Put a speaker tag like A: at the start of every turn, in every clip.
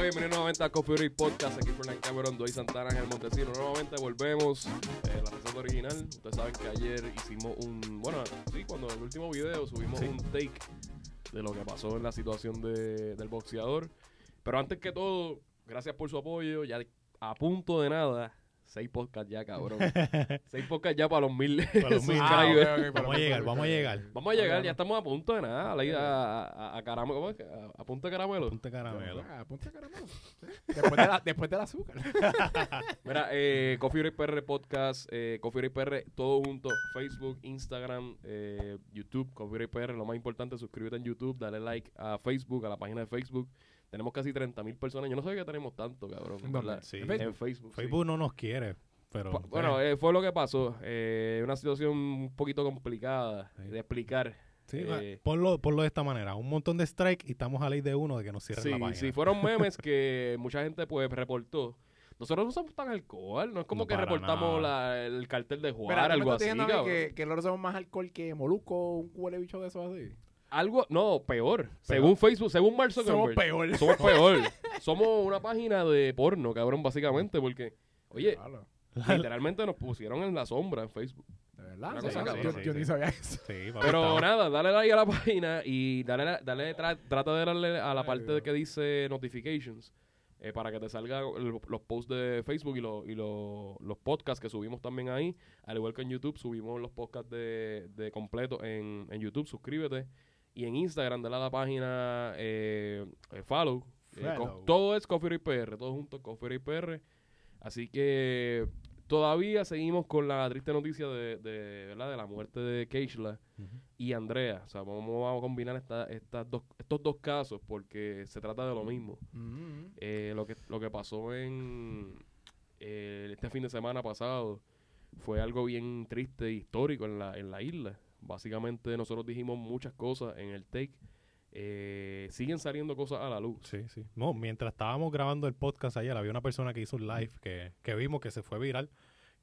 A: Bueno, bienvenidos nuevamente a Coffee Break Podcast. Aquí por Cameron, Doy Santana, en el Montesino. Nuevamente volvemos. Eh, la receta original. Ustedes saben que ayer hicimos un. Bueno, sí, cuando en el último video subimos un take de lo que pasó en la situación de, del boxeador. Pero antes que todo, gracias por su apoyo. Ya a punto de nada Seis podcasts ya, cabrón. Seis podcasts ya para los mil
B: para los mil. Ah, vamos a llegar, vamos a llegar.
A: Vamos a llegar, ya estamos a punto de nada. A, a, a, caramelo, ¿cómo es? A, punto de caramelo.
B: A punto de caramelo.
C: A punto de caramelo. después, de la, después del azúcar.
A: Mira, eh, Coffee Break PR Podcast, eh, Coffee Break PR, todo junto. Facebook, Instagram, eh, YouTube, Coffee Break PR. Lo más importante, suscríbete en YouTube, dale like a Facebook, a la página de Facebook. Tenemos casi 30 mil personas. Yo no sabía que tenemos tanto, cabrón. En Facebook.
B: Facebook no nos quiere. Pero,
A: bueno, eh, fue lo que pasó. Eh, una situación un poquito complicada de explicar.
B: Sí, eh, ponlo, de esta manera. Un montón de strike y estamos a ley de uno de que nos cierren la página.
A: Sí, fueron memes que mucha gente pues reportó. Nosotros no somos tan alcohol, no es como que reportamos el cartel de jugar, algo así.
C: Que, que nosotros somos más alcohol que Moluco, un huele bicho de eso así.
A: Algo, no, peor. Según Facebook, según Mark
C: Somos peor.
A: Somos peor. somos una página de porno, cabrón, básicamente, porque, oye, literalmente nos pusieron en la sombra en Facebook.
C: De verdad. yo, ni sabía eso.
A: Pero nada, dale like a la página y dale, dale trata de darle a la parte de que dice notifications. Eh, para que te salgan los posts de Facebook y, y los podcasts que subimos también ahí. Al igual que en YouTube, subimos los podcasts de, de completo en, en YouTube. Suscríbete. Y en Instagram, dale a la página eh, eh follow. Eh, todo es Coffee PR, todo junto Coffee PR. Así que todavía seguimos con la triste noticia de, de, ¿verdad? de la muerte de Keishla y Andrea. O sea, vamos, a combinar esta, estas dos, estos dos casos porque se trata de lo mismo. Eh, lo, que, lo que pasó en este fin de semana pasado fue algo bien triste e histórico en la, en la isla. Básicamente nosotros dijimos muchas cosas en el take. Eh, siguen saliendo cosas a la luz.
B: Sí, sí. No, mientras estábamos grabando el podcast ayer, había una persona que hizo un live que, que vimos que se fue viral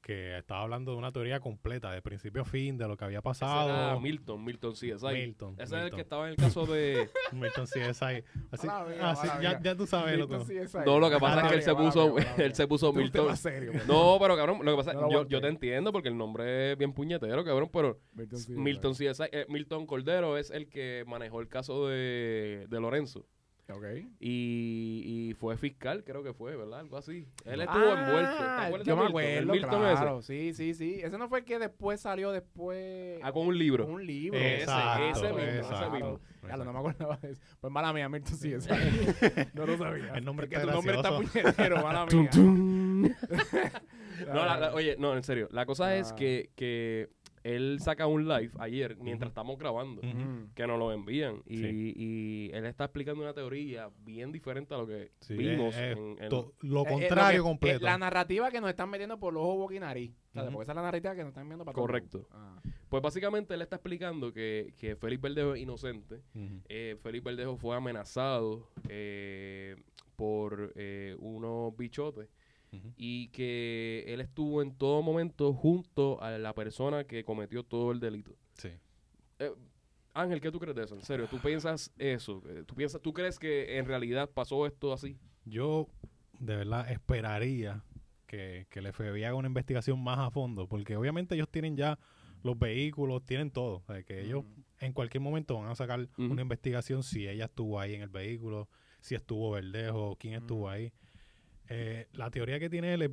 B: que estaba hablando de una teoría completa, de principio a fin, de lo que había pasado.
A: Milton, Milton CSI.
B: Milton.
A: Ese es el que estaba en el caso de...
B: Milton CSI. Así, ya, ya, tú sabes, loco.
A: No, lo que pasa es que él se puso, él se puso Milton. no, pero cabrón, lo que pasa, yo, yo te entiendo porque el nombre es bien puñetero, cabrón, pero Milton CSI, eh, Milton Cordero es el que manejó el caso de, de Lorenzo.
C: Okay.
A: Y, y, fue fiscal, creo que fue, ¿verdad? Algo así. Él estuvo envuelto.
C: Ah, yo me acuerdo, claro. Sí, sí, sí. Ese no fue el que después salió después...
A: Ah, con un libro.
C: Con un libro.
A: Exacto, ese, mismo, ese mismo.
C: Claro, no me acordaba de eso. Pues mala mía, Milton sí, esa. no lo sabía.
B: El nombre
C: que
B: tu
C: nombre está puñetero, mala mía.
A: no, oye, no, en serio. La cosa es que, que él saca un live ayer mientras estamos grabando, que nos lo envían. Y, él está explicando una teoría bien diferente a lo que vimos. en,
B: lo eh, eh, contrario completo.
C: la narrativa que nos están metiendo por los ojos boquinarí. Porque esa es la narrativa que nos están viendo para
A: Correcto. Ah. Pues básicamente él está explicando que, que Félix Verdejo es inocente. Eh, Félix Verdejo fue amenazado por unos bichotes y que él estuvo en todo momento junto a la persona que cometió todo el delito.
B: Sí.
A: Eh, Ángel, ¿qué tú crees de eso? En serio, ¿tú piensas eso? Eh, ¿Tú, piensas, ¿Tú crees que en realidad pasó esto así?
B: Yo de verdad esperaría que, que el FBI haga una investigación más a fondo, porque obviamente ellos tienen ya los vehículos, tienen todo. que ellos en cualquier momento van a sacar una investigación si ella estuvo ahí en el vehículo, si estuvo Verdejo, quién estuvo ahí. Eh, la teoría que tiene él es,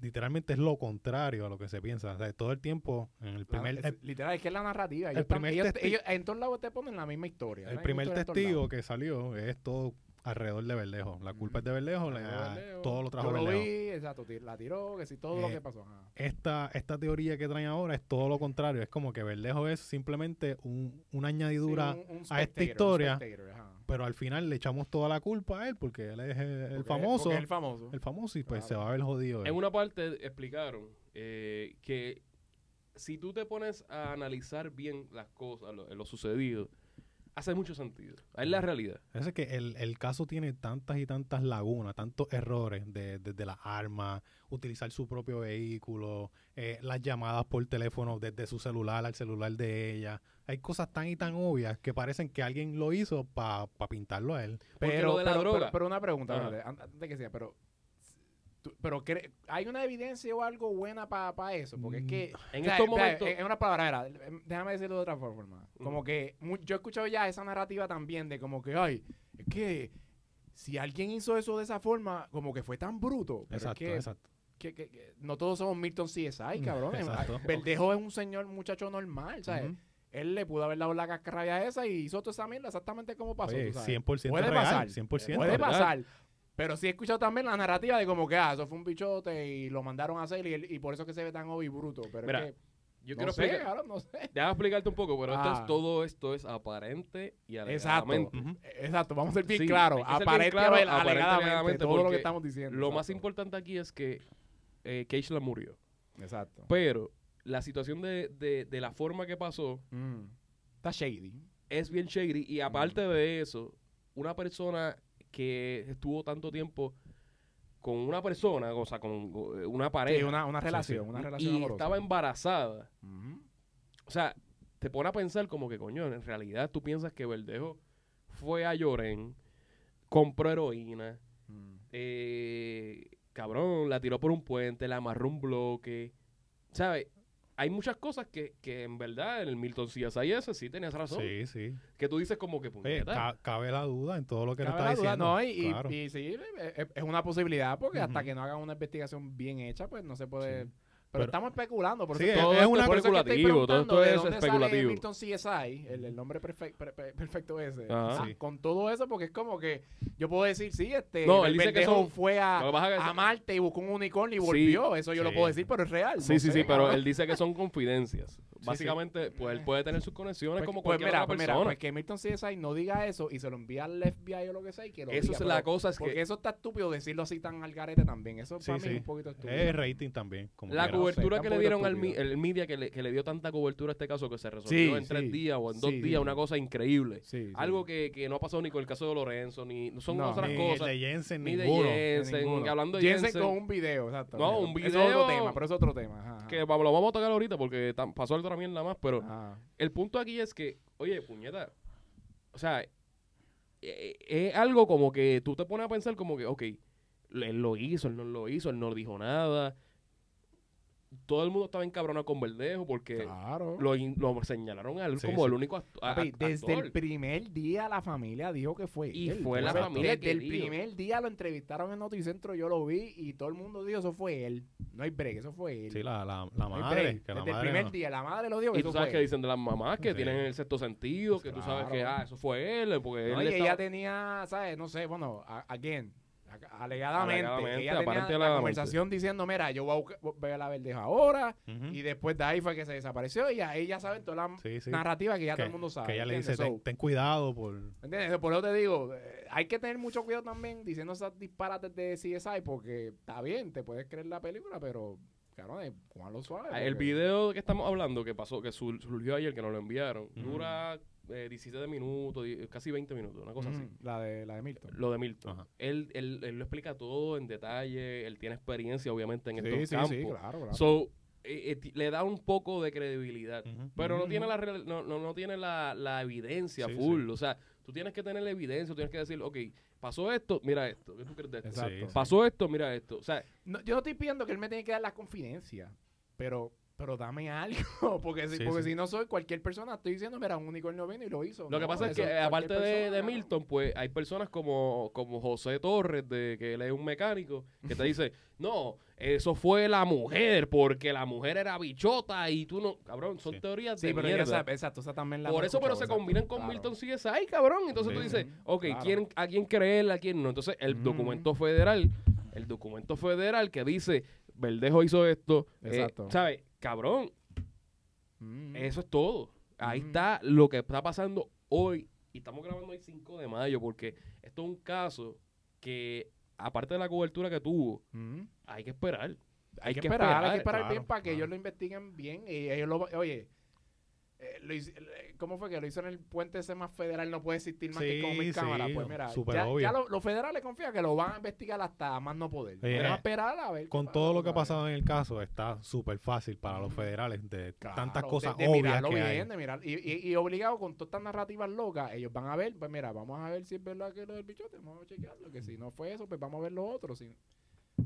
B: literalmente es lo contrario a lo que se piensa. O sea, todo el tiempo, en el primer...
C: literal, es que es la narrativa.
B: el primer
C: en todos lados te ponen la misma historia.
B: El primer testigo que salió es todo alrededor de Verdejo. La culpa es de Verdejo, todo lo trajo
C: Yo lo vi, exacto, la tiró, que sí, todo lo eh, que pasó.
B: Esta, esta teoría que traen ahora es todo lo contrario. Es como que Verdejo es simplemente un, una añadidura a esta historia. Pero al final le echamos toda la culpa a él porque él es el, famoso.
C: el famoso.
B: El famoso y pues se va a ver jodido.
A: En una parte explicaron eh, que si tú te pones a analizar bien las cosas, lo, lo sucedido, hace mucho sentido. Es la realidad.
B: Es que el, el caso tiene tantas y tantas lagunas, tantos errores desde de, de las armas, utilizar su propio vehículo, eh, las llamadas por teléfono desde su celular al celular de ella. Hay cosas tan y tan obvias que parecen que alguien lo hizo para pintarlo a él.
C: Pero,
A: lo de la
C: pero,
A: droga-
C: pero, pero una pregunta, antes de que sea, pero, tú- pero ¿hay una evidencia o algo buena para eso? Porque es que...
A: En
C: o sea,
A: estos momentos...
C: En en una palabra, em, déjame decirlo de otra forma. Como que yo he escuchado ya esa narrativa también de como que, ay, es que si alguien hizo eso de esa forma, como que fue tan bruto. Pero
B: Exacto,
C: es que,
B: exacto.
C: que- que- que no todos somos Milton CSI, cabrón.
B: Exacto.
C: Verdejo es un señor, muchacho normal, ¿sabes? Él le pudo haber dado la cascarrabia esa y hizo toda esa mierda exactamente como pasó.
B: Oye,
C: tú sabes.
B: 100%
C: Puede
B: real,
C: pasar.
B: 100%.
C: Puede pasar. Pero sí he escuchado también la narrativa de como que, ah, eso fue un bichote y lo mandaron a hacer y, él- y por eso es que se ve tan obvio y bruto. Pero
A: Mira,
C: es que,
A: Yo
C: no
A: quiero
C: sé,
A: explicar,
C: cabrón, no sé.
A: déjame explicarte un poco, pero esto
C: Ah.
A: es, todo esto es aparente y
C: Exacto.
A: alegadamente.
B: Ujú.
C: Exacto, vamos a ser bien
A: Sí,
C: claros. Aparente,
A: claro, aparente,
C: alegadamente,
A: alegadamente,
C: todo lo que estamos diciendo.
A: Lo más
C: exacto.
A: importante aquí es que eh, Keishla murió.
C: Exacto.
A: Pero la situación de, de, de la forma que pasó
C: Mm. Está shady.
A: es bien shady. Y aparte de eso, una persona que estuvo tanto tiempo con una persona, o sea, con eh, una pareja,
C: Sí, una, una relación, una relación
A: y
C: amorosa.
A: estaba embarazada. O sea, te pone a pensar como que, coño, en realidad tú piensas que Verdejo fue a Lloren, compró heroína,
C: Mm.
A: eh, cabrón, la tiró por un puente, la amarró un bloque. ¿Sabes? Hay muchas cosas que, que en verdad el Milton CSI ese sí tenías razón.
B: Sí, sí.
A: Que tú dices como que
B: Oye, ca- cabe la duda en todo lo que
C: Cabe
B: le
C: la
B: está
C: duda,
B: diciendo.
C: no, y, y-
B: Claro.
C: y sí, es, una posibilidad porque hasta que no hagan una investigación bien hecha, pues no se puede...
B: Sí.
C: Pero,
B: Pero-
C: estamos especulando, por
B: Sí,
C: eso
B: es-
C: todo
B: es
C: esto-
B: una
C: por eso es que
A: especulativo, todo esto
C: de
A: es
C: dónde
A: especulativo.
C: sale Milton CSI, el, el nombre perfec- per- per- perfecto ese.
A: Ajá.
C: Ah,
B: Sí.
C: Con todo eso, porque es como que yo puedo decir, sí, este,
A: No,
C: el
A: él dice que son-
C: fue a,
A: que-
C: a Marte y buscó un unicornio y
A: Sí.
C: volvió. Eso yo lo puedo decir, pero es real.
A: Sí,
C: no
A: sí,
C: sé,
A: sí, pero él dice que son confidencias. Básicamente, pues él puede tener sus conexiones
C: Pues,
A: como
C: pues
A: cualquier
C: mira,
A: otra
C: pues mira,
A: persona.
C: pues que Milton CSI no diga eso y se lo envía al FBI o lo que sea y que lo
A: Eso
C: diga,
A: es la cosa, es
C: Porque
A: que
C: eso está estúpido decirlo así tan al garete también. Eso
B: Sí,
C: para mí
B: sí.
C: es un poquito estúpido.
B: Es rating también. Como
A: la cobertura
C: sé,
A: que le dieron al el media que le, que le dio tanta cobertura a este caso que se resolvió
C: Sí,
A: en tres
C: sí.
A: días o en dos
C: Sí,
A: días,
C: sí.
A: una cosa increíble.
C: Sí, sí.
A: Algo que, que no ha pasado ni con el caso de Lorenzo, ni son
C: No,
A: otras
B: Ni
A: cosas.
B: de Jensen,
A: ni de
B: ninguno.
A: Jensen,
C: Ninguno.
A: hablando de
C: Jensen
A: Jensen,
C: con un video, exacto.
A: No, un
C: Eso es otro
A: video
C: tema, pero es otro tema. Ajá, ajá.
A: que vamos- lo vamos a tocar ahorita porque pasó otra mierda más, pero el punto aquí es que, oye, puñeta, o sea, eh, es algo como que tú te pones a pensar como que, ok, él lo hizo, él no lo hizo, él no dijo nada. Todo el mundo estaba encabronado con Verdejo porque
C: Claro.
A: lo, in- lo señalaron a él
B: Sí,
A: como
B: sí.
A: el único actu- a-
C: Papi,
A: act-
C: desde
A: actor.
C: el primer día la familia dijo que fue
A: Y
C: él.
A: fue la
C: Desde-
A: familia
C: Desde el
A: dijo.
C: primer día lo entrevistaron en Noticentro, yo lo vi y todo el mundo dijo eso fue él. No hay break, eso fue él.
B: Sí, la, la, la
C: No
B: madre.
C: break.
B: Que la
C: Desde el primer
B: no.
C: día la madre lo dijo que
A: Y
C: eso
A: tú sabes
C: fue
A: que
C: él.
A: dicen de las mamás que
B: Sí.
A: tienen el sexto sentido, que tú sabes que,
C: Claro.
A: ah, eso fue él, porque
C: No,
A: él
C: y
A: estaba-
C: ella tenía, ¿sabes? No sé, bueno, a- again, alegadamente,
A: Alegadamente,
C: ella tenía
A: aparente
C: la
A: alegadamente.
C: conversación diciendo, mira, yo voy a buscar- voy a ver a la verdeja ahora, y después de ahí fue que se desapareció, y ahí ya saben toda la
B: Sí, sí.
C: narrativa que ya
B: que,
C: todo el mundo sabe.
B: que ella le dice, ten,
C: So,
B: ten cuidado por...
C: ¿Entiendes? Por eso te digo, eh, hay que tener mucho cuidado también diciendo esas disparates de CSI, porque está bien, te puedes creer la película, pero, claro, Juan lo suave.
A: Ah, El video que estamos hablando, que pasó, que sur- surgió ayer, que nos lo enviaron, dura eh, 17 minutos, casi 20 minutos, una cosa así.
C: La de, la de Milton.
A: Lo de Milton.
B: Ajá.
A: Él, él, él lo explica todo en detalle, él tiene experiencia, obviamente, en
C: Sí,
A: estos
C: sí,
A: campos.
C: sí, claro, claro.
A: So, eh, eh, le da un poco de credibilidad. Pero no tiene la no, no, no tiene la, la evidencia
B: Sí,
A: full. O sea, tú tienes que tener la evidencia, tienes que decir, ok, pasó esto, mira esto. ¿Qué tú crees de esto?
C: Exacto.
B: Sí, sí.
A: Pasó esto, mira esto. O sea,
C: No, yo no estoy pidiendo que él me tiene que dar la confidencia, pero, pero dame algo, porque, si,
B: Sí,
C: porque
B: sí.
C: si no soy cualquier persona, estoy diciendo, mira, un unicornio vino y lo hizo.
A: Lo que
C: No,
A: pasa es que, aparte de, de. Milton, pues hay personas como, como José Torres, de que él es un mecánico, que te dice, no, eso fue la mujer, porque la mujer era bichota y tú no. Cabrón, son
B: Sí.
A: teorías
C: Sí,
A: de
C: pero ya
A: mierda.
C: exacto, esa también la
A: Por eso, pero se combinan con
C: claro.
A: Milton CSI, cabrón. Entonces
B: Sí,
A: tú dices,
C: sí,
A: ok,
C: claro.
A: ¿quién, ¿a quién creer, a quién no? Entonces, el
C: Mm.
A: documento federal, el documento federal que dice, Verdejo hizo esto, eh,
C: Exacto.
A: ¿sabes? Cabrón,
C: Mm.
A: eso es todo. Ahí
C: Mm.
A: está lo que está pasando hoy. Y estamos grabando hoy 5 de mayo porque esto es un caso que, aparte de la cobertura que tuvo,
C: Mm.
A: hay que esperar.
C: Hay, que esperar, hay que esperar
B: claro,
C: bien para que ellos lo investiguen bien y ellos lo... Oye, eh, lo hice- eh, ¿Cómo fue que lo hizo en el puente ese más federal? No puede existir más que con mil
B: sí,
C: cámaras. Pues mira, ya, ya lo- los federales confían que lo van a investigar hasta más no poder.
B: Oye,
C: Vamos a
B: eh,
C: esperar a ver. qué
B: Con todo lo que ha pasado en el caso, está súper fácil para los federales de
C: Claro,
B: tantas cosas
C: de,
B: obvias
C: mirarlo
B: que
C: bien,
B: hay.
C: de mirar. Y, y, y obligado con todas estas narrativas locas, ellos van a ver, pues mira, vamos a ver si es verdad que lo del bichote, vamos a chequearlo, que si no fue eso, pues vamos a ver lo otro. si-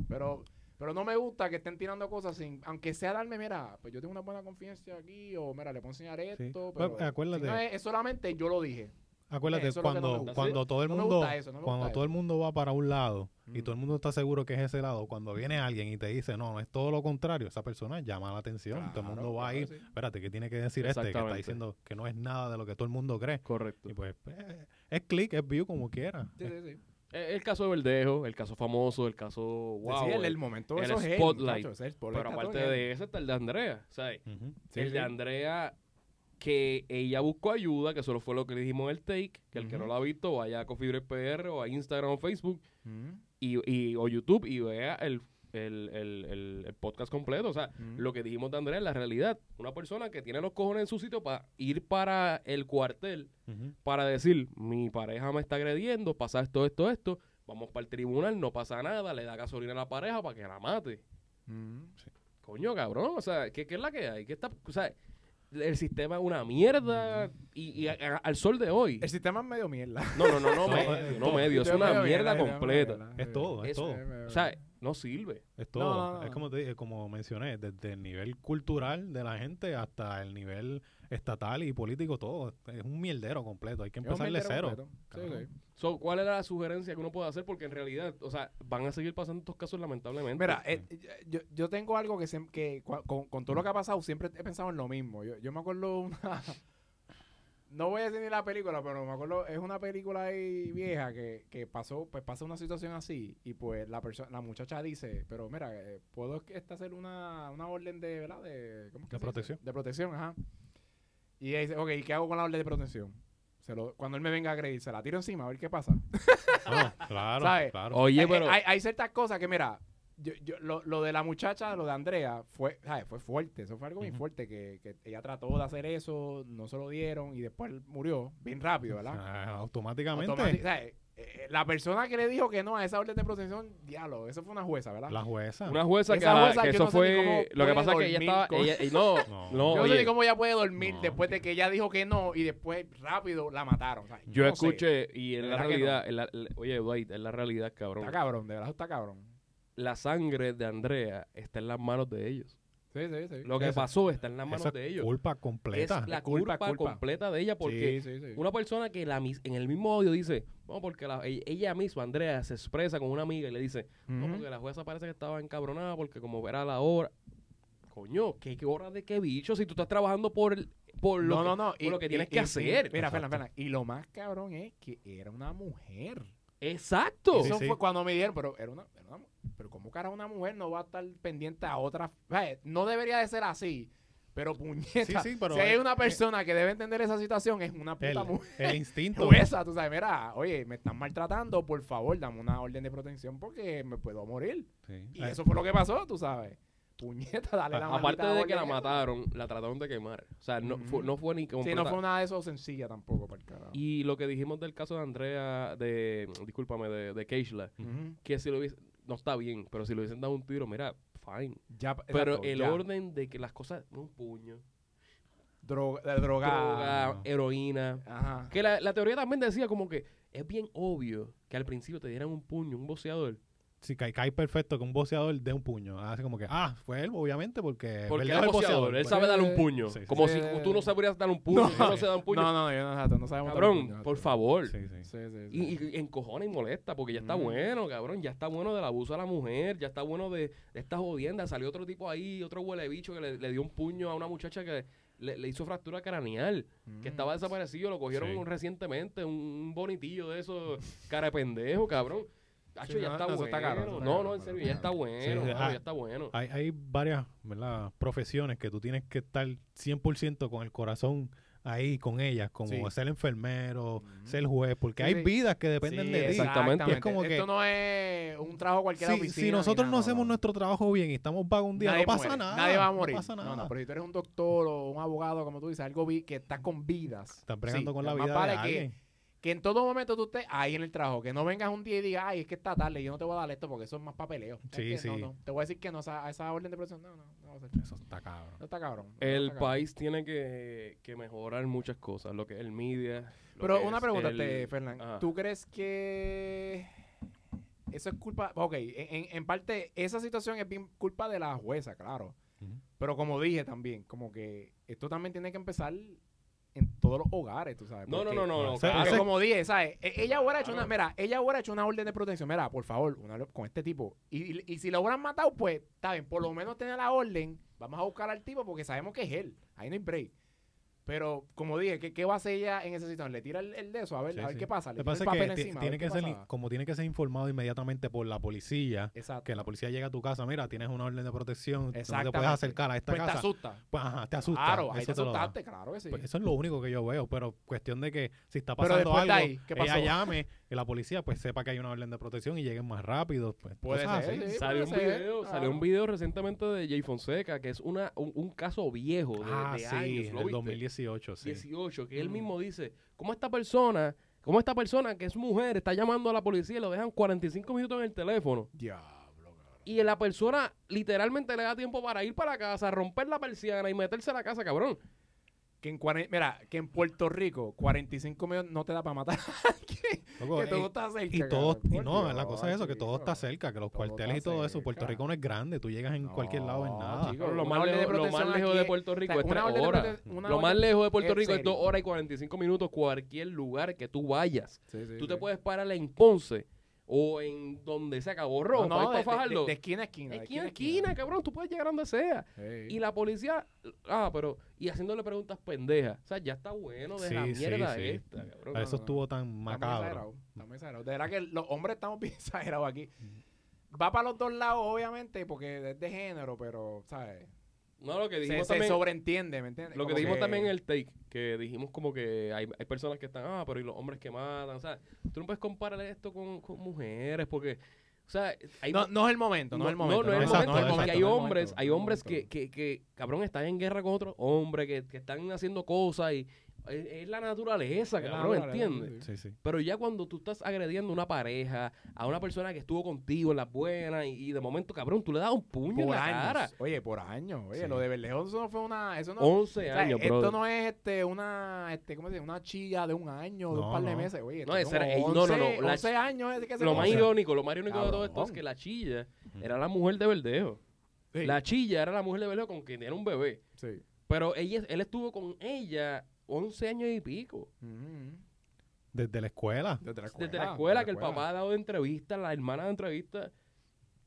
C: Pero, pero no me gusta que estén tirando cosas sin, aunque sea darme, mira, pues yo tengo una buena confianza aquí, o mira, le puedo enseñar esto,
B: Pues,
C: pero
B: acuérdate.
C: si no es, es solamente yo lo dije.
B: Acuérdate,
C: Eso no
B: cuando, cuando todo el
C: No
B: mundo,
C: eso,
B: cuando todo el mundo va para un lado y
C: Mm.
B: todo el mundo está seguro que es ese lado, cuando viene alguien y te dice, no, no es todo lo contrario, esa persona llama la atención, todo el mundo
C: Claro,
B: va a ir,
C: sí.
B: espérate, ¿qué tiene que decir este? Que está diciendo que no es nada de lo que todo el mundo cree.
A: Correcto.
B: Y pues, eh, es click, es view, como quiera.
C: Sí, sí, sí.
A: Eh, El caso de Verdejo, el caso famoso, el caso wow.
C: Sí, el, momento
A: el
C: eso es él,
A: spotlight.
C: muchacho, ese es el spotlight,
A: pero aparte
C: él.
A: de ese está el de Andrea, ¿sabes?
B: Ujú.
C: Sí,
A: el
C: sí.
A: de Andrea que ella buscó ayuda, que solo fue lo que le dijimos en el take, que el que no lo ha visto vaya a Coffee Break PR o a Instagram o Facebook y, y- o YouTube y vea el, el, el, el- el podcast completo. O sea,
C: mm.
A: lo que dijimos de Andrea es la realidad. Una persona que tiene los cojones en su sitio para ir para el cuartel para decir, mi pareja me está agrediendo, pasa esto, esto, esto, vamos para el tribunal, no pasa nada, le da gasolina a la pareja para que la mate.
C: Mm.
A: Coño, cabrón, o sea, ¿qué, qué es la que hay? ¿Qué está, o sea, el sistema es una mierda y, y a- a- al sol de hoy.
C: El sistema es medio mierda.
A: No, no, no, no,
B: No,
A: medio,
B: es
A: no medio, es una
C: medio
A: mierda completa.
B: Es todo, es todo.
A: O sea, no sirve.
B: Es todo.
C: no, no,
B: Es como te dije, como mencioné, desde el nivel cultural de la gente hasta el nivel estatal y político, todo. Es un mierdero completo. Hay que empezar de cero.
C: Sí.
A: So, ¿Cuál era la sugerencia que uno puede hacer? Porque en realidad, o sea, van a seguir pasando estos casos lamentablemente.
C: Mira, eh, yo, yo tengo algo que, se- que con, con todo lo que ha pasado siempre he pensado en lo mismo. Yo, yo me acuerdo una... No voy a decir ni la película, pero me acuerdo, es una película ahí vieja que, que pasó, pues pasa una situación así y pues la persona, la muchacha dice, pero mira, eh, puedo este hacer una, una orden de, ¿verdad? De, ¿cómo es que
B: De
C: dice?
B: protección.
C: De protección, ajá. Y ella dice, ok, ¿y qué hago con la orden de protección? Se lo, cuando él me venga a agredir, se la tiro encima a ver qué pasa.
B: No, claro,
C: ¿Sabes?
B: claro.
A: Oye, pero...
C: hay, hay ciertas cosas que, mira, yo, yo, lo, lo de la muchacha, lo de Andrea, fue, ¿sabes? fue fuerte. Eso fue algo bien
B: Ujú.
C: fuerte. Que, que ella trató de hacer eso, no se lo dieron y después murió bien rápido, ¿verdad?
B: Ah, automáticamente,
C: Automati- ¿sabes? Eh, la persona que le dijo que no a esa orden de protección, diablo, eso fue una jueza, ¿verdad?
B: la jueza.
A: Una jueza que,
C: Esa jueza
A: que eso
C: no sé
A: fue... Lo que pasa es que ella estaba...
C: con-
A: ella- y no,
B: No.
A: no,
C: yo no sé
A: oye,
C: ni cómo ella puede dormir
B: No.
C: después de que ella dijo que no y después rápido la mataron. o sea,
A: yo
C: no sé.
A: escuché y en la realidad... en la- la- oye, Dwight, es la realidad, cabrón.
C: Está cabrón, de verdad está cabrón.
A: La sangre de Andrea está en las manos de ellos.
C: Sí, sí, sí.
A: Lo que
B: Esa-
A: pasó está en las manos de ellos.
B: culpa
A: Es
B: completa.
A: la
C: Culpa,
A: culpa,
C: culpa.
A: completa de ella porque una persona que la mis- en el mismo audio dice, no, porque la- ella, misma, Andrea, se expresa con una amiga y le dice, no, porque la jueza parece que estaba encabronada porque como era la hora. Coño, ¿qué, qué hora de qué bicho? Si tú estás trabajando por, el- por lo
C: no,
A: que-
C: no, no.
A: por lo que tienes que hacer.
C: Mira. Fernan, Fernan, Y lo más cabrón es que era una mujer.
A: Exacto.
C: Eso
B: Sí,
C: fue
B: sí.
C: cuando me dijeron, pero era una, era una pero como cara una mujer no va a estar pendiente a otra, no debería de ser así, pero puñeta,
B: Sí, sí, pero
C: si hay
B: es-
C: una persona que debe entender esa situación es una puta
B: el,
C: mujer.
B: el instinto.
C: Jueza, tú sabes, mira, oye, me están maltratando, por favor, dame una orden de protección porque me puedo morir.
B: Sí.
C: Y
B: Eh,
C: eso fue lo que pasó, tú sabes. Puñeta, dale la
A: Aparte de que la mataron, la trataron de quemar. O sea, no, fue, no fue ni
C: Sí,
A: completa.
C: no fue una de esos sencilla tampoco, para el carajo.
A: Y lo que dijimos del caso de Andrea, de, discúlpame, de, de Keishla, que si lo hubiese, no está bien, pero si lo hubiesen dado un tiro, mira, fine.
C: Ya,
A: Pero
C: exacto,
A: el
C: ya.
A: orden de que las cosas, un puño,
C: Droga, droga.
A: droga, heroína.
C: Ajá.
A: Que la, la teoría también decía como que es bien obvio que al principio te dieran un puño, un boxeador.
B: Si cae, cae perfecto que un boxeador dé un puño. Hace como que, ah, fue él, obviamente, porque.
A: Él
B: el
A: es boxeador, éél
B: pues.
A: sabe darle un puño.
B: sí, sí.
A: como
C: Sí.
A: si tú no sabrías dar un puño,
C: No.
A: no se da un puño.
C: No, no, yo no, exacto, no sabemos dar un
A: cabrón,
C: puño,
A: por favor.
B: Sí, sí.
C: Sí, sí, sí.
A: Y, y encojona y molesta porque ya está
C: Mm.
A: bueno, cabrón. Ya está bueno del abuso a la mujer. Ya está bueno de, de esta jodienda. Salió otro tipo ahí, otro huele bicho que le, le dio un puño a una muchacha que le, le hizo fractura craneal. Que
C: Mm.
A: estaba desaparecido. Lo cogieron
B: Sí.
A: recientemente. Un, un bonitillo de esos cara de pendejo, cabrón. Hacho,
C: Sí,
A: ya
C: no,
A: está bueno.
C: está
A: no, no, en serio, ya está bueno.
B: Sí, ah,
A: ya está bueno.
B: Hay, hay varias ¿verdad? profesiones que tú tienes que estar 100% con el corazón ahí con ellas, como
C: Sí.
B: ser enfermero, ser juez, porque
C: Sí,
B: hay vidas que dependen
C: Sí,
B: de ti.
A: Exactamente.
B: Y es como que-
C: Esto no es un trabajo cualquiera
B: Si,
C: oficina.
B: si nosotros
C: nada,
B: no hacemos nuestro trabajo bien y estamos vagos un día,
C: Nadie
B: no pasa
C: muere,
B: nada.
C: Nadie va a morir.
B: No pasa nada.
C: No, no, pero si tú eres un doctor o un abogado, como tú dices, algo vi que estás con vidas.
B: Estás bregando
C: sí,
B: con la
C: más
B: vida
C: vale
B: de alguien.
C: Que en todo momento tú estés ahí en el trabajo. Que no vengas un día y digas, ay, es que está tarde, yo no te voy a dar esto porque eso es más papeleo. Es
B: Sí,
C: que
B: sí.
C: No, no. Te voy a decir que no, esa- a esa orden de protección, no, no, no va a ser.
B: Eso está cabrón.
C: No está cabrón. no
A: El
C: está cabrón.
A: país tiene que, que mejorar muchas cosas, lo que es el media.
C: Pero
A: que
C: una pregunta,
A: el-
C: este, Fernán. ¿Tú crees que eso es culpa? Ok, en, en- parte, esa situación es bien culpa de la jueza, claro. Pero como dije también, como que esto también tiene que empezar todos los hogares, tú sabes.
A: No, no,
C: porque-
A: no, no, no.
B: Ese-
C: porque
A: claro.
C: como dije, ¿sabes? E- Ella hubiera hecho una, mira, ella hubiera hecho una orden de protección. Mira, por favor, una, con este tipo. Y, y- y si lo hubieran matado, pues, está bien, por lo menos tener la orden. Vamos a buscar al tipo porque sabemos que es él. Ahí no hay break. Pero, como dije, ¿qué, qué va a hacer ella en esa situación? ¿Le tira el, el de eso? A ver, a ver qué pasa. Le
B: pasa el
C: papel encima,
B: tiene que ser, como tiene que ser informado inmediatamente por la policía,
C: Exacto.
B: que la policía llega a tu casa, mira, tienes una orden de protección, te puedes acercar a esta
C: pues
B: casa.
C: te asusta.
B: Pues, te asusta.
C: Claro, ahí te asustaste, claro que sí.
B: Pues, eso es lo único que yo veo, pero cuestión de que si está pasando
C: algo, de ahí,
B: ella llame, y la policía pues sepa que hay una orden de protección y lleguen más rápido. Pues,
C: puede ser,
A: salió, un
C: ser.
A: Video, salió un video recientemente de Jay Fonseca, que es una, un, caso viejo de,
B: ah,
A: de años, ¿lo 2017
B: 18, sí.
A: que él
C: mm.
A: mismo dice, ¿cómo esta persona, cómo esta persona que es mujer está llamando a la policía y lo dejan 45 minutos en el teléfono?
C: Diablo, cabrón.
A: Y la persona literalmente le da tiempo para ir para casa, romper la persiana y meterse a la casa, cabrón.
C: Que en mira, que en Puerto Rico 45 millones no te da para matar a alguien.
B: Loco,
C: que todo
B: y-
C: está cerca.
B: y todo, y no, la cosa es eso, que todo está
C: chico.
B: cerca, que los
C: Todo
B: cuarteles y todo eso. Puerto
C: cerca.
B: Rico no es grande, tú llegas en cualquier lado en
C: No,
B: nada.
C: chico.
A: Lo más lejos, lo más lejos
C: aquí
A: de
C: es-
A: Puerto Rico
C: o sea,
A: es
C: una
A: 3
C: orden de
A: horas. Lo más lejos de Puerto Rico es
C: serio.
A: 2 horas y 45 minutos, cualquier lugar que tú vayas.
C: Sí, sí,
A: Tú te
C: sí.
A: puedes parar en Ponce o en donde se acabó rojo,
C: No, no, de, de- esquina a esquina. de
A: Esquina a esquina, cabrón, tú puedes llegar a donde sea. Y la policía, ah, pero, y haciéndole preguntas pendejas. O sea, ya está bueno de la
B: Sí,
A: mierda
B: sí.
A: esta, cabrón.
C: no,
B: Eso
C: no.
B: estuvo tan macabro.
C: está muy exagerado. De verdad que los hombres estamos bien exagerados aquí. Va para los dos lados, obviamente, porque es de género, pero, ¿sabes?
A: No, lo que
C: Se,
A: dijimos
C: se
A: también,
C: sobreentiende, ¿me entiendes?
A: lo que dijimos también en el take, que dijimos como que hay, hay personas que están, ah, pero y los hombres que matan, o sea, tú no puedes comparar esto con, con mujeres, porque, o sea, hay
C: No, no es el momento, no, es el momento.
A: No, no es el momento.
B: exacto,
A: porque hay hombres, hay hombres que, que, que, cabrón, están en guerra con otros hombres, que, que están haciendo cosas y es, es la naturaleza, cabrón, ¿entiendes?
C: sí,
B: Sí.
A: Pero ya cuando tú estás agrediendo a una pareja, a una persona que estuvo contigo en las buenas y, y de momento, cabrón, tú le das un puño en la
C: años.
A: cara.
C: Oye, por años. Oye,
B: Sí.
C: lo de Berlejón eso no fue una... Eso no,
A: 11
C: o sea,
A: años,
C: esto no es este, una, este, ¿cómo se dice? Una chilla de un año, de un par de
B: no.
C: meses. Oye,
A: No, ese era- no, no,
C: 11,
A: no, la
C: 11 años es que se
A: Lo más
C: conoce.
A: irónico, lo más irónico de todo esto es que la chilla era la mujer de Verdejo.
C: Sí,
A: La chilla era la mujer de Verdejo con quien era un bebé.
C: sí.
A: Pero ella, él estuvo con ella 11 años y pico.
B: Desde la escuela.
C: Desde la
A: Desde la escuela, que el papá ha dado entrevistas, la hermana de entrevistas.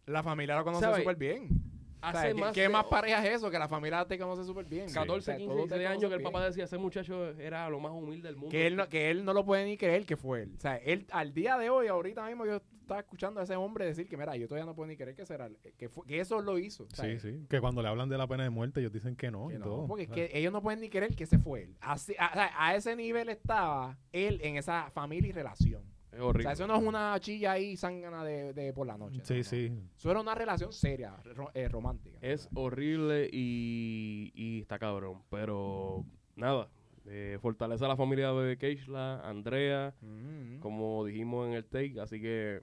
C: La familia lo conoce súper bien. O sea,
A: Hace
C: ¿qué,
A: más
C: qué
A: de
C: más pareja es eso? Que la familia te conoce súper bien.
A: 14,
C: O sea,
A: 15,
C: todos te
A: 16 años que el papá decía, ese muchacho era lo más humilde del mundo.
C: Que él, no, que él no lo puede ni creer que fue él. O sea, él al día de hoy, ahorita mismo, yo estaba escuchando a ese hombre decir que, mira, yo todavía no puedo ni creer que, será, que, fue- que eso lo hizo.
B: Sí, sí. Que cuando le hablan de la pena de muerte, ellos dicen que no
C: que
B: y
C: no,
B: todo.
C: porque es que ellos no pueden ni creer que ese fue él. Así- a ese nivel estaba él en esa familia y relación.
A: Es
C: O
A: horrible.
C: sea, eso no es una chilla ahí zángana de, de por la noche.
B: Sí,
C: no,
B: sí.
C: Eso era una relación seria, ro- eh, romántica.
A: Es horrible y, y está cabrón. Pero nada, eh, fortalece a la familia de Keishla, Andrea,
C: Ujú.
A: como dijimos en el take. Así que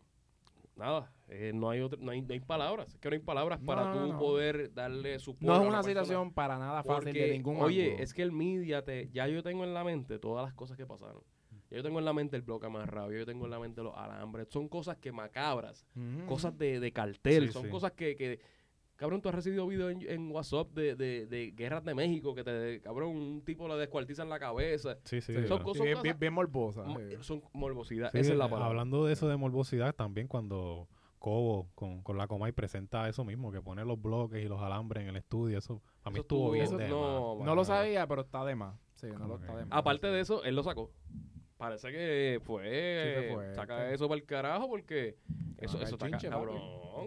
A: nada, eh, no, hay otra- no, hay, no hay palabras. Es que no hay palabras
C: No,
A: para
C: no,
A: tú
C: no.
A: poder darle su
C: No es una situación para nada fácil de ningún
A: Oye,
C: ángulo.
A: es que el media, te, ya yo tengo en la mente todas las cosas que pasaron. Yo tengo en la mente el bloque más rabio, yo tengo en la mente los alambres. Son cosas que macabras,
C: Ujú.
A: cosas de, de cartel,
B: Sí,
A: son
B: sí.
A: cosas que, que- Cabrón, tú has recibido videos en, en WhatsApp de, de, de guerras de México que te, cabrón, un tipo le descuartizan la cabeza.
B: Sí, sí.
A: Son
B: claro.
A: cosas-
C: Sí, bien, bien- bien morbosa.
A: Mo-
C: sí.
A: Son morbosidad,
B: Sí,
A: esa es la
B: eh,
A: palabra.
B: Hablando de eso de morbosidad, también cuando Cobo con, con la Comay presenta eso mismo, que pone los bloques y los alambres en el estudio, eso a mí
A: Eso
B: estuvo bien
A: eso
B: de
A: no,
B: más.
C: No lo sabía, pero está de más. Sí, no lo
B: Ok.
C: está de más.
A: Aparte de eso, él lo sacó. Parece que fue.
C: Sí, fue fuerte.
A: saca eso para el carajo porque eso, eso está
C: chinche,
A: cabrón.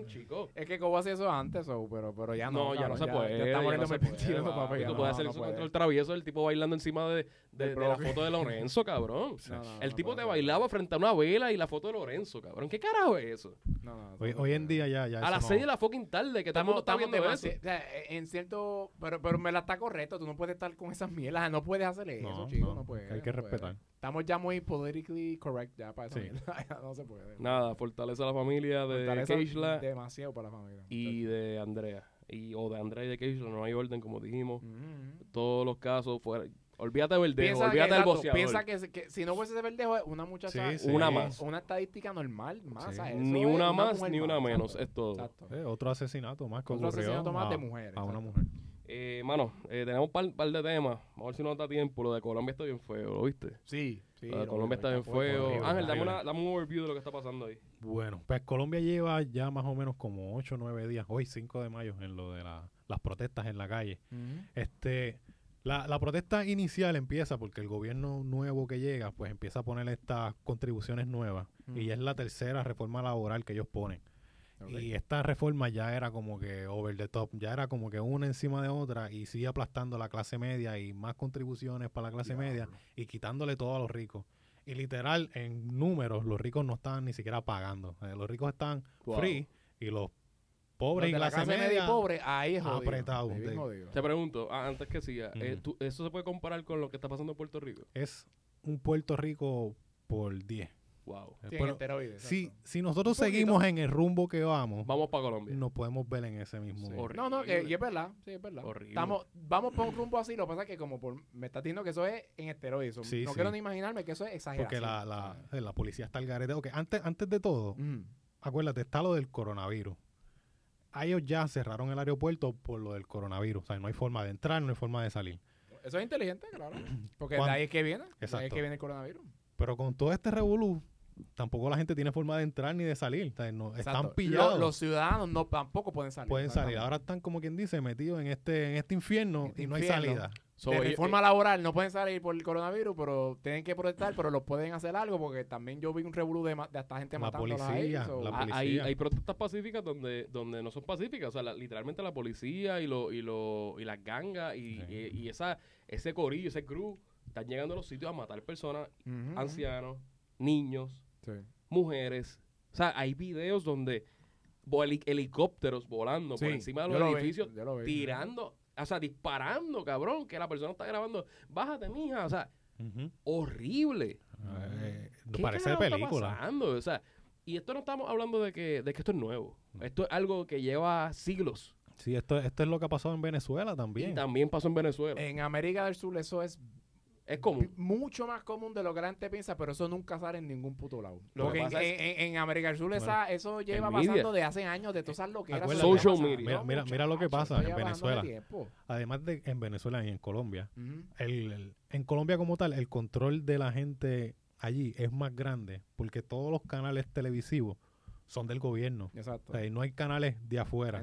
A: chico.
C: Es que Cobo hacía eso antes, so, pero, pero ya no.
A: No, ya no
C: cabrón,
A: puede.
C: Ya,
A: Ya, no se puede,
C: 2021,
A: papi.
C: papi, ya
A: Tú
C: no,
A: puedes hacer
C: no
A: eso
C: puede.
A: contra el travieso, el tipo bailando encima de, de-
C: Del
A: de la foto de Lorenzo, cabrón.
C: No,
A: el
C: no
A: tipo
C: puede
A: te bailaba frente a una vela y la foto de Lorenzo, cabrón. ¿Qué carajo es eso?
C: No,
B: Hoy,
C: no
B: hoy en
C: puede.
B: día ya, ya
A: A las
B: no-
A: 6 de la fucking tarde, que todo el mundo
C: Estamos,
A: está
C: estamos
A: viendo eso.
C: demasi- o sea, en cierto, pero, pero me la está correcto, tú no puedes estar con esas mielas, no puedes hacer eso,
B: No,
C: chico,
B: no,
C: puedes.
B: hay que respetar.
C: Estamos ya muy politically correct ya para
B: Sí.
C: ya no se puede.
A: Nada, fortalece a la familia de
C: Fortaleza
A: Keishla
C: demasiado para la familia.
A: y de Andrea. Y, o de Andrea y de Keishla, no hay orden, como dijimos.
C: Ujú.
A: Todos los casos fuera. Olvídate del verdejo,
C: Piensa
A: olvídate del boceador.
C: piensa que, que si no fuese ese verdejo, es una muchacha,
B: Sí, sí.
A: Una más.
C: una estadística normal, más. Eso
A: Ni
C: es
A: una más ni una
C: más,
A: menos,
C: exacto,
A: es todo.
C: Exacto.
B: Eh, otro asesinato más que
C: Otro
B: ocurrió
C: asesinato más
B: a,
C: de mujeres,
B: a una mujer.
A: Eh, mano, eh, tenemos un par, par de temas. Vamos a ver si nos da tiempo. Lo de Colombia está bien feo, ¿lo viste?
C: Sí, sí.
A: lo de
C: lo-
A: Colombia
C: lo
A: está bien feo. Ángel, dame, una, dame un overview de lo que está pasando ahí.
B: Bueno, pues Colombia lleva ya más o menos como 8 o 9 días, hoy 5 de mayo, en lo de la- las protestas en la calle. Este, la, la protesta inicial empieza porque el gobierno nuevo que llega, pues empieza a poner estas contribuciones nuevas. Y ya es la tercera reforma laboral que ellos ponen.
C: Ok.
B: Y esta reforma ya era como que over the top, ya era como que una encima de otra y sigue aplastando la clase media y más contribuciones para la clase media y quitándole todo a los ricos. Y literal, en números, los ricos no estaban ni siquiera pagando. Eh, los ricos están
A: Wow.
B: free y los
C: Los
B: pobres y
C: de la
B: clase,
C: clase
B: media,
C: y pobre, ahí es jodido.
B: apretado,
C: ahí.
A: Te pregunto, antes que siga, eh,
B: Ujú.
A: tú- ¿eso se puede comparar con lo que está pasando en Puerto Rico?
B: es un Puerto Rico por 10.
A: Wow.
B: Eh, pero
C: esteroides,
B: si,
C: exacto.
B: si nosotros seguimos en el rumbo que vamos,
A: Vamos para Colombia.
B: nos podemos ver en ese mismo.
C: Sí. No, no, que, y es verdad, sí, es verdad.
A: Horrible.
C: Estamos, vamos por un rumbo así, lo que pasa es que como por, me está diciendo que eso es en esteroides.
B: Sí,
C: no
B: sí.
C: quiero ni imaginarme que eso es exageración.
B: Porque la, la, eh, la policía está al garete. Ok, antes, antes de todo,
C: Mm.
B: acuérdate, está lo del coronavirus. A ellos ya cerraron el aeropuerto por lo del coronavirus. O sea, no hay forma de entrar, no hay forma de salir.
C: Eso es inteligente, claro. Porque de ahí es que viene. De ahí es
B: Exacto.
C: que viene el coronavirus.
B: Pero con todo este revolú, tampoco la gente tiene forma de entrar ni de salir. O sea, no- están pillados.
C: Lo- los ciudadanos no, tampoco pueden salir.
B: pueden salir. Ahora están, como quien dice, metidos en este, en este infierno
C: Este
B: y no hay salida.
A: So,
C: de reforma laboral no pueden salir por el coronavirus, pero tienen que protestar, pero lo pueden hacer algo porque también yo vi un revolú de, de hasta gente
B: La
C: matándolos
B: policía,
C: ahí. so-
B: la
A: Ah,
B: policía.
A: hay, hay protestas pacíficas donde, donde no son pacíficas. O sea, la- literalmente la policía y, lo, y, lo, y las gangas y,
B: Sí.
A: y, y esa, ese corillo, ese crew, están llegando a los sitios a matar personas, ancianos, niños,
C: Sí.
A: mujeres. O sea, hay videos donde helicópteros volando por encima de
C: yo
A: los
C: vi,
A: edificios,
C: yo lo vi.
A: tirando, o sea, disparando, cabrón, que la persona está grabando. Bájate, mija. O sea, horrible.
B: Eh,
A: ¿Qué
B: parece de
A: está
B: película.
A: pasando? O sea, y esto no estamos hablando de que, de que esto es nuevo. Esto es algo que lleva siglos.
B: Sí, esto, esto es lo que ha pasado en Venezuela también.
A: Y también pasó en Venezuela.
C: En América del Sur eso es
A: es común.
C: mucho más común de lo que la gente piensa, pero eso nunca sale en ningún puto lado.
A: Lo
C: Porque
A: que
C: en, en- en América del Sur esa- eso lleva
A: media.
C: pasando de hace años, de todas lo que era
A: Social media.
B: Mira- mira- mira lo que pasa en Venezuela. Además de en Venezuela y en Colombia, el- el- en Colombia como tal, el control de la gente allí es más grande porque todos los canales televisivos son del gobierno.
C: Exacto.
B: O sea, no hay canales de afuera.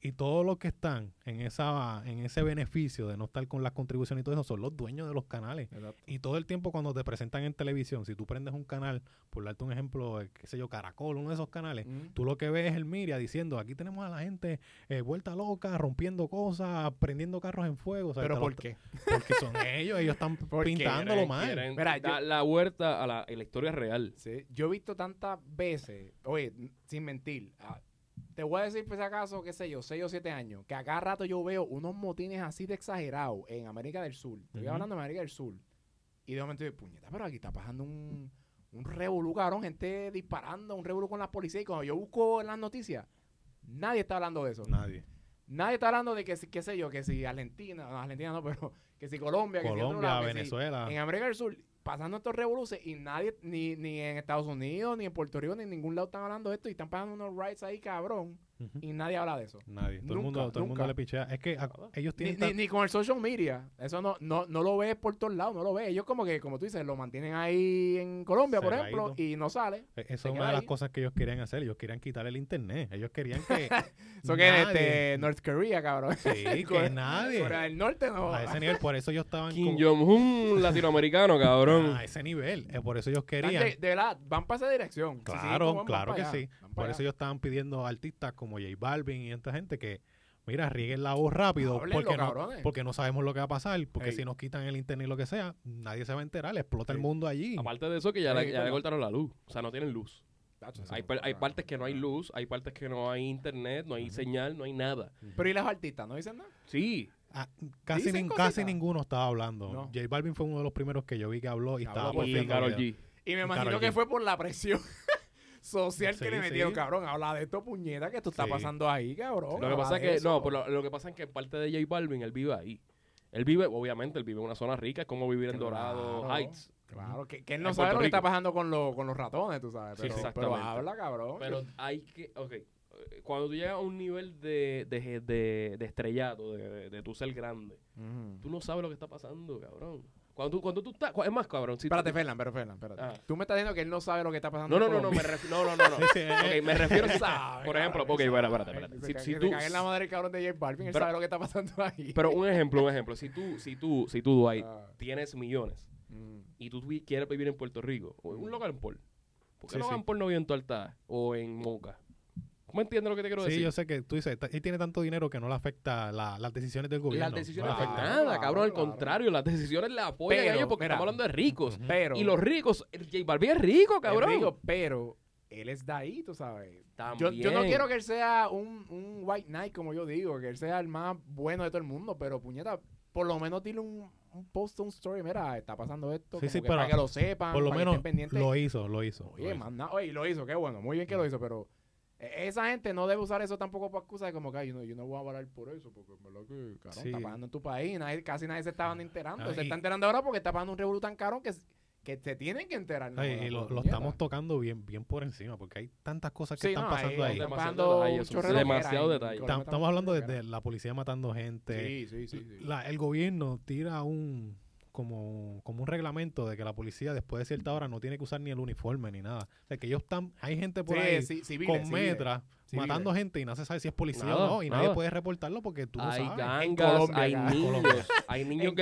B: Y todos los que están en esa en ese beneficio de no estar con las contribuciones y todo eso son los dueños de los canales.
C: Exacto.
B: Y todo el tiempo cuando te presentan en televisión, si tú prendes un canal, por darte un ejemplo, eh, qué sé yo, Caracol, uno de esos canales,
C: Ujú.
B: tú lo que ves es el Miria diciendo, aquí tenemos a la gente eh, vuelta loca, rompiendo cosas, prendiendo carros en fuego. o sea,
C: ¿Pero por qué?
B: Porque son ellos, ellos están pintándolo mal.
C: Mira, yo-
A: la vuelta a la, a la historia real.
C: Sí, Yo he visto tantas veces, oye, sin mentir, ah, te voy a decir, por si acaso, qué sé yo, 6 o 7 años, que a cada rato yo veo unos motines así de exagerados en América del Sur. Estoy
B: Ujú.
C: hablando de América del Sur. Y de momento digo, puñeta, pero aquí está pasando un, un revolú, cabrón, gente disparando, un revolú con la policía. Y cuando yo busco en las noticias, nadie está hablando de eso.
B: Nadie.
C: Nadie está hablando de que, si- qué sé yo, que si Argentina, no, Argentina no, pero que si Colombia, que si otro
B: Colombia,
C: que si-
B: Venezuela.
C: en América del Sur, pasando estos revoluciones y nadie, ni, ni en Estados Unidos, ni en Puerto Rico, ni en ningún lado están hablando de esto y están pasando unos rights ahí, cabrón. Y nadie habla de eso.
B: Nadie. Todo el mundo, todo el mundo le pichea. Es que a-
A: Nada.
B: ellos tienen.
C: ni, con el social media. Eso no, no, no lo ves por todos lados, no lo ves. Ellos como que, como tú dices, lo mantienen ahí en Colombia, por ejemplo, y no sale.
B: e- Eso
C: se
B: es una de las cosas que ellos querían hacer. Ellos querían quitar el internet. Ellos querían que.
C: Eso que
B: nadie-
C: este, North Korea, cabrón.
B: Sí, que nadie.
C: Corea del Norte no.
B: A ese nivel, por eso ellos estaban.
A: Kim
B: como-
A: Jong-un latinoamericano, cabrón.
B: a ese nivel. eh, por eso ellos querían.
C: De, de verdad, van para esa dirección.
B: Claro, claro que
C: allá,
B: sí.
C: van
B: Por eso ellos estaban pidiendo artistas como J Balvin y esta gente que, mira, rieguen la voz rápido
C: Háblenlo,
B: porque no, porque no sabemos lo que va a pasar. Porque
C: Ey.
B: si nos quitan el internet y lo que sea, nadie se va a enterar. Explota el mundo allí.
A: Aparte de eso, que ya,
C: Sí,
A: le, ya le cortaron la luz. O sea, no tienen luz. Hay, hay partes que no hay luz, hay partes que no hay internet, no hay señal, no hay nada.
C: Pero ¿y los artistas? ¿No dicen nada?
A: Sí,
B: Ah, casi, nin- casi ninguno estaba hablando.
C: No.
B: J Balvin fue uno de los primeros que yo vi que habló y estaba
C: por
A: y.
C: Y me imagino
B: Karol
C: que
B: G.
C: fue por la presión social que le metieron,
B: sí.
C: cabrón. Habla de esto, puñeta, que esto está
B: Sí.
C: pasando ahí, cabrón.
A: Lo que pasa es que,
C: eso.
A: no, pero lo, lo que pasa es que parte de J Balvin, él vive ahí. Él vive, obviamente, él vive en una zona rica, es como vivir en Dorado. Heights.
C: Claro, que, que él no
A: En
C: sabe
A: Puerto
C: lo que está pasando con, los con los ratones, tú sabes.
A: Sí,
C: Pero, pero habla, cabrón.
A: Pero hay que, ok, eh, cuando tú llegas a un nivel de, de, de, de estrellato, de, de, de tú ser grande, tú no sabes lo que está pasando, cabrón. Cuando tú, cuando tú estás, es más, cabrón, si
C: Espérate, Fernan, pero Fernan, espérate.
A: Ah.
C: Tú me estás diciendo que él no sabe lo que está pasando
A: No, no,
C: en
A: no, no, me refiero, no, no, no, no. Ok, me refiero,
C: Sabe,
A: por ejemplo, ok, espérate, espérate.
C: Se
A: Si, si
C: se
A: tú,
C: en la madre el cabrón de J Balvin, él
A: Pero-
C: sabe lo que está pasando ahí.
A: pero un ejemplo, un ejemplo, si tú, si tú, si tú, Dwight,
C: Ah.
A: tienes millones
C: Mm.
A: y tú quieres vivir en Puerto Rico, o en un Logan Paul, ¿por qué
B: Sí,
A: Logan
B: sí.
A: Paul no vive en tu altar o en Moca? ¿Cómo entiendes lo que te quiero
B: Sí,
A: decir?
B: yo sé que tú dices, él tiene tanto dinero que no le afecta la- las decisiones del gobierno.
A: Las decisiones
B: no le
C: Claro,
A: nada, cabrón. Al
C: claro.
A: contrario, las decisiones le apoyan
C: Pero,
A: a ellos porque
C: mira,
A: estamos hablando de ricos.
C: Pero.
A: Y los ricos, J Balvin es rico,
C: es
A: cabrón.
C: rico, pero él es de ahí, tú sabes. Yo,
A: También.
C: yo no quiero que él sea un, un white knight, como yo digo, que él sea el más bueno de todo el mundo, pero puñeta, por lo menos dile un, un post, un story, mira, está pasando esto,
B: Sí,
C: como
B: sí,
C: que
B: pero
C: para que lo sepan,
B: Por lo menos lo hizo, lo hizo.
C: Oye,
B: lo hizo.
C: oye, lo hizo, qué bueno, muy bien que lo hizo, pero esa gente no debe usar eso tampoco para excusas de como que "Ay, yo no, yo no voy a hablar por eso, porque en verdad que, cabrón,
B: Sí.
C: está pasando en tu país, nadie- casi nadie se estaban enterando, se está enterando ahora porque está pasando un revolú tan caro que, que se tienen que enterar. ¿no?
B: Ay, y lo, lo estamos tocando bien, bien por encima, porque hay tantas cosas que
C: Sí,
B: están
C: no,
B: pasando
C: ahí
A: Demasiado detalle, demasiado
B: estamos hablando desde la policía matando gente.
C: Sí, sí, sí. sí.
B: La- el gobierno tira un como, como un reglamento de que la policía después de cierta hora no tiene que usar ni el uniforme ni nada. O sea, que ellos están, hay gente por
C: Sí,
B: ahí
C: sí, civiles,
B: con
C: civiles.
B: metras
C: Civiles.
B: matando gente y no se sabe si es policía
A: Nada,
B: o no y
A: nada.
B: nadie puede reportarlo porque tú no sabes.
A: gangas,
C: Colombia,
A: hay
C: acá.
A: niños, hay niños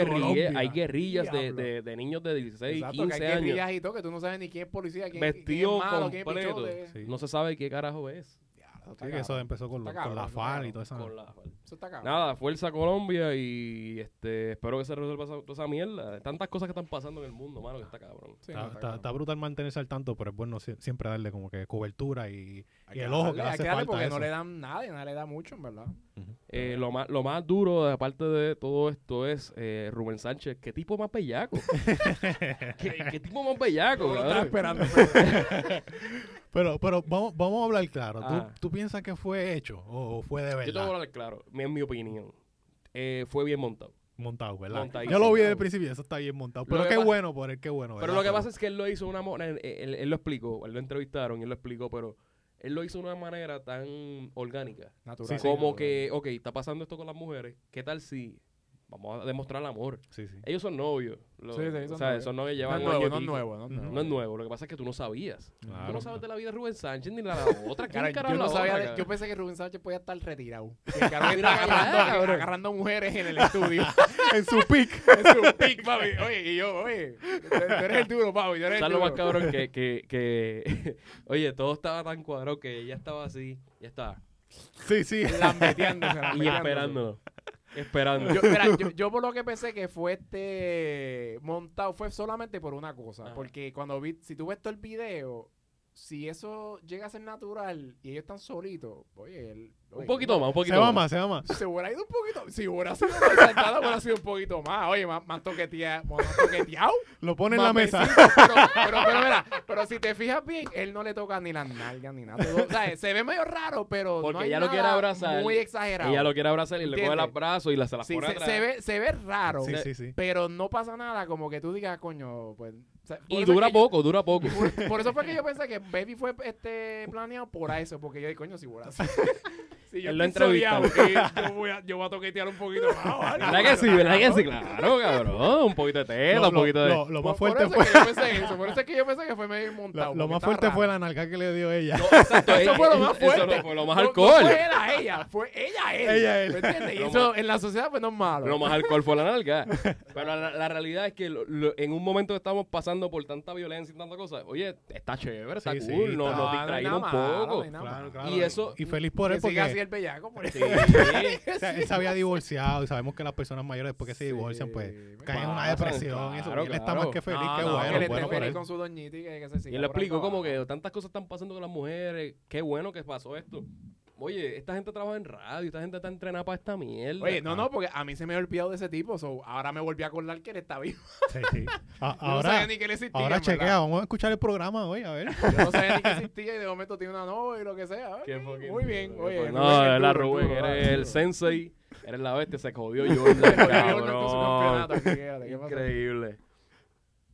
A: hay guerrillas de, de, de niños de 16,
C: Exacto, que
A: 15
C: hay
A: años,
C: guerrillas y todo, que tú no sabes ni quién es policía, quién,
A: vestido
C: quién es malo, quién es
A: completo.
C: pichote.
B: Sí.
A: No se sabe qué carajo es.
B: Sí, que eso empezó con, con la
C: cabrón.
B: y.
A: Con la-
C: Eso está cabrón.
A: Nada, fuerza Colombia y este espero que se resuelva esa, toda esa mierda. Tantas cosas que están pasando en el mundo, mano, que está cabrón.
C: Sí, no,
B: Está,
C: está
B: está-
C: cabrón.
B: está brutal mantenerse al tanto, pero es bueno sie- siempre darle como que cobertura y, y
C: que
B: el ojo que
C: darle,
B: le
C: hay
B: hace
C: que darle
B: falta
C: porque no le dan nada, y nadie le da mucho, en verdad.
A: Eh, lo, más, lo más duro, aparte de todo esto, es eh, Rubén Sánchez. ¿Qué tipo más bellaco? ¿Qué, qué tipo más bellaco?
C: Yo lo estaba
A: cabrón?
C: esperando.
B: Pero, pero vamos, vamos a hablar claro. ¿Tú,
A: Ah.
B: tú piensas que fue hecho o fue de
A: Yo te voy a
B: verdad?
A: hablar claro, en mi opinión. Eh, fue bien montado.
B: Montado, ¿verdad?
A: Montadísimo.
B: Yo lo vi desde el principio, eso está bien montado. Pero qué bueno por él, qué bueno.
A: Pero lo que pasa es que él lo hizo de una manera, él, él- él lo explicó, él lo entrevistaron y él lo explicó, pero él lo hizo de una manera tan orgánica.
C: Natural.
A: como que, ok, está pasando esto con las mujeres, ¿qué tal si vamos a demostrar el amor?
B: Sí, sí.
A: Ellos son novios. Lo-
C: Sí, sí, son
A: o sea,
C: novios.
A: son novios
C: No
A: llevan
C: es
A: un
C: nuevo, no es nuevo, no es nuevo.
A: No es nuevo, lo que pasa es que tú no sabías. Tú
B: Claro.
A: no sabes de la vida de Rubén Sánchez ni de la otra. ¿Quién
C: Cara, yo,
A: es
C: no
A: la
C: sabía
A: otra,
C: de-
A: cabrón?
C: yo pensé que Rubén Sánchez podía estar retirado. Que el cabrón
A: Mira
C: agarrando, agarrando mujeres en el estudio.
B: en su pick.
C: en su pick, papi. Oye, y yo, oye, tú tú eres el duro, papi. Tú eres el
A: ¿Sabes lo
C: duro.
A: más cabrón que, que, que oye, todo estaba tan cuadrado que ella estaba así, ya estaba,
B: Sí, sí.
C: Lambeteándose,
A: y esperándolo, esperando.
C: Yo, mira, yo, yo por lo que pensé que fue este montado fue solamente por una cosa.
A: Ajá.
C: Porque cuando vi, si tú ves todo el video, si eso llega a ser natural y ellos están solitos, oye,
A: un
C: oye,
A: poquito más, un
B: Se
A: poquito
B: va
A: más.
B: más, se va más.
C: Se hubiera ido un poquito. Si hubiera sido más sentado, hubiera sido un poquito más. Oye, más, más toqueteado. Más toqueteado.
B: Lo pone en la
C: más
B: mesa.
C: Pero, pero, pero mira, pero si te fijas bien, él no le toca ni las nalgas ni nada. Todo- o sea, se ve medio raro, pero
A: Porque
C: no hay
A: ella lo quiere abrazar.
C: Muy exagerado.
A: Ella lo quiere abrazar y le coge el
C: ¿Entiendes?
A: abrazo y la, se la
C: Sí,
A: pone
C: se,
A: atrás.
C: se ve, se ve raro.
B: Sí, sí, sí.
C: Pero no pasa nada como que tú digas, coño, pues O sea, por
A: Y dura
C: yo-
A: poco, dura poco.
C: Por, por eso fue que yo pensé que Baby fue este planeado por eso, porque yo dije, coño, si voy a Si yo
A: Él lo
C: soleado, yo voy, a, yo voy a toquetear un poquito más. ¿vale?
A: ¿Verdad que sí? ¿Verdad que sí? Claro, cabrón. Un poquito de tela,
B: Lo,
A: un poquito de...
B: lo- lo más
C: Por-
B: fuerte
C: por
B: fue,
C: eso es que yo pensé eso, por eso es que yo pensé que fue medio montado.
B: lo, lo
C: porque
B: más fuerte fue la nalga que le dio ella.
A: No, exacto,
C: Eso fue lo más
A: eso
C: fuerte.
A: no fue lo más
C: No- no
A: alcohol.
C: fue él a ella, fue ella a él.
B: Ella a él.
C: ¿Me entiendes? Y eso en la sociedad pues no es malo.
A: Lo más alcohol fue la nalga. Pero la, la realidad es que lo- lo- en un momento que estamos pasando por tanta violencia y tanta cosa, oye, está chévere, está
B: Sí, sí,
A: cool, nos, nos
C: No, no
A: distraímos un poco.
C: no.
A: Y eso-
B: Y feliz por él
C: que el bellaco. Por
A: Sí.
B: o sea, él se había divorciado y sabemos que las personas mayores después que se divorcian pues caen en una depresión y eso.
A: claro,
B: y él está
A: claro.
B: más que feliz,
C: No,
B: qué
C: no,
B: bueno,
C: que le
B: bueno
C: feliz
B: él.
C: con su doñita y que, que se siga
A: Y él le
C: para
A: como que tantas cosas están pasando con las mujeres, qué bueno que pasó esto. Oye, esta gente trabaja en radio, esta gente está entrenada para esta mierda.
C: Oye, no, no, porque a mí se me había olvidado de ese tipo, so, ahora me volví a acordar que él está vivo.
B: Sí, sí. A-
C: Yo no sabía
B: ahora
C: ni que él existía.
B: ahora
C: verdad.
B: chequea, vamos a escuchar el programa hoy, a ver.
C: Yo no sabía ni que existía y de momento tiene una novia y lo que sea.
A: Fucking
C: Muy bien,
A: duro,
C: oye.
A: No,
C: es
A: de la Rubén, eres el sensei, eres la bestia, se jodió
C: Se
A: Jordan, cabrón. Increíble.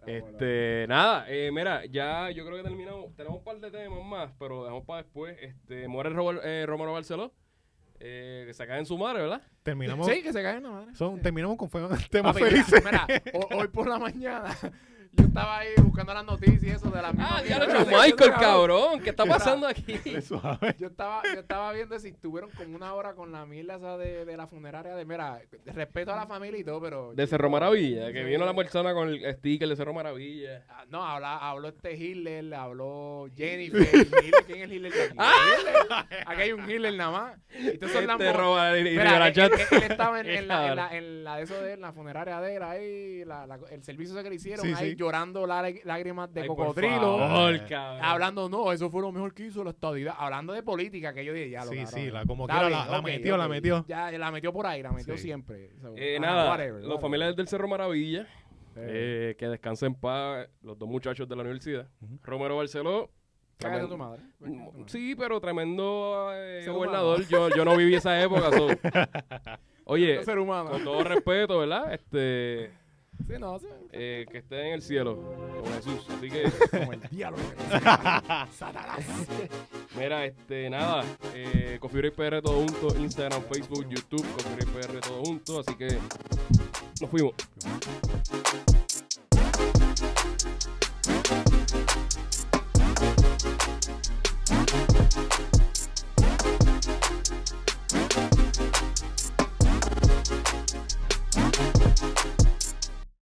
A: Este, nada, eh, mira, ya yo creo que terminamos. Tenemos un par de temas más, pero dejamos para después. Este, muere Robert, eh, Romero Barceló. Eh, que se cae en su madre, ¿verdad?
B: Terminamos,
C: Sí, que se cae en la madre.
B: son, terminamos con temas felices.
C: mira, mira, ho- hoy por la mañana yo estaba ahí buscando las noticias y eso de la misma
A: Ah, ya
C: mierda.
A: lo hecho
C: Yo
A: Michael, cabrón. ¿Qué está pasando aquí?
B: Suave.
C: Yo estaba, yo estaba viendo si estuvieron como una hora con la mierda esa de, de la funeraria de, mira, respeto a la familia y todo, pero...
A: De Cerro Maravilla, que vino la persona con el sticker de Cerro Maravilla.
C: Ah, No, habla, habló este Hitler, habló Jennifer. Hitler, ¿Quién es el Hitler de aquí? Hitler. Aquí hay un Hitler nada más. Y entonces las
A: Este
C: mo-
A: roba y, y
C: Mira,
A: Rivera
C: él,
A: Chat.
C: él- él estaba en, en la, en, la, en la de eso de él, la funeraria de él, ahí, la, la- el servicio que le hicieron,
B: Sí,
C: ahí
B: sí.
C: Llorando lá- lágrimas de
A: Ay, por
C: cocodrilo.
A: favor, cabrón.
C: Hablando, no, eso fue lo mejor que hizo la estadidad. Hablando de política, que yo dije, ya lo
B: Sí,
C: cabrón.
B: sí, la- como quiera, la- metió, la metió.
C: Ya, la metió por ahí, la metió
B: Sí.
C: siempre. So,
A: Eh,
C: ah,
A: nada,
C: whatever,
A: los
C: whatever.
A: familiares del Cerro Maravilla,
C: Eh,
A: eh, que descansen en paz, los dos muchachos de la universidad. Romero Barceló.
C: cágate a
A: tremen-
C: tu madre.
A: Sí, pero tremendo eh, gobernador. Yo, yo no viví esa época. so. Oye,
C: Un ser humano.
A: con todo respeto, ¿verdad? Este, eh, que esté en el cielo con Jesús. Así que.
C: Como el diablo. Satanás.
A: Mira, este, nada. Eh, PR todo junto. Instagram, Facebook, YouTube. Coffee PR todo junto. Así que. Nos fuimos. Thank.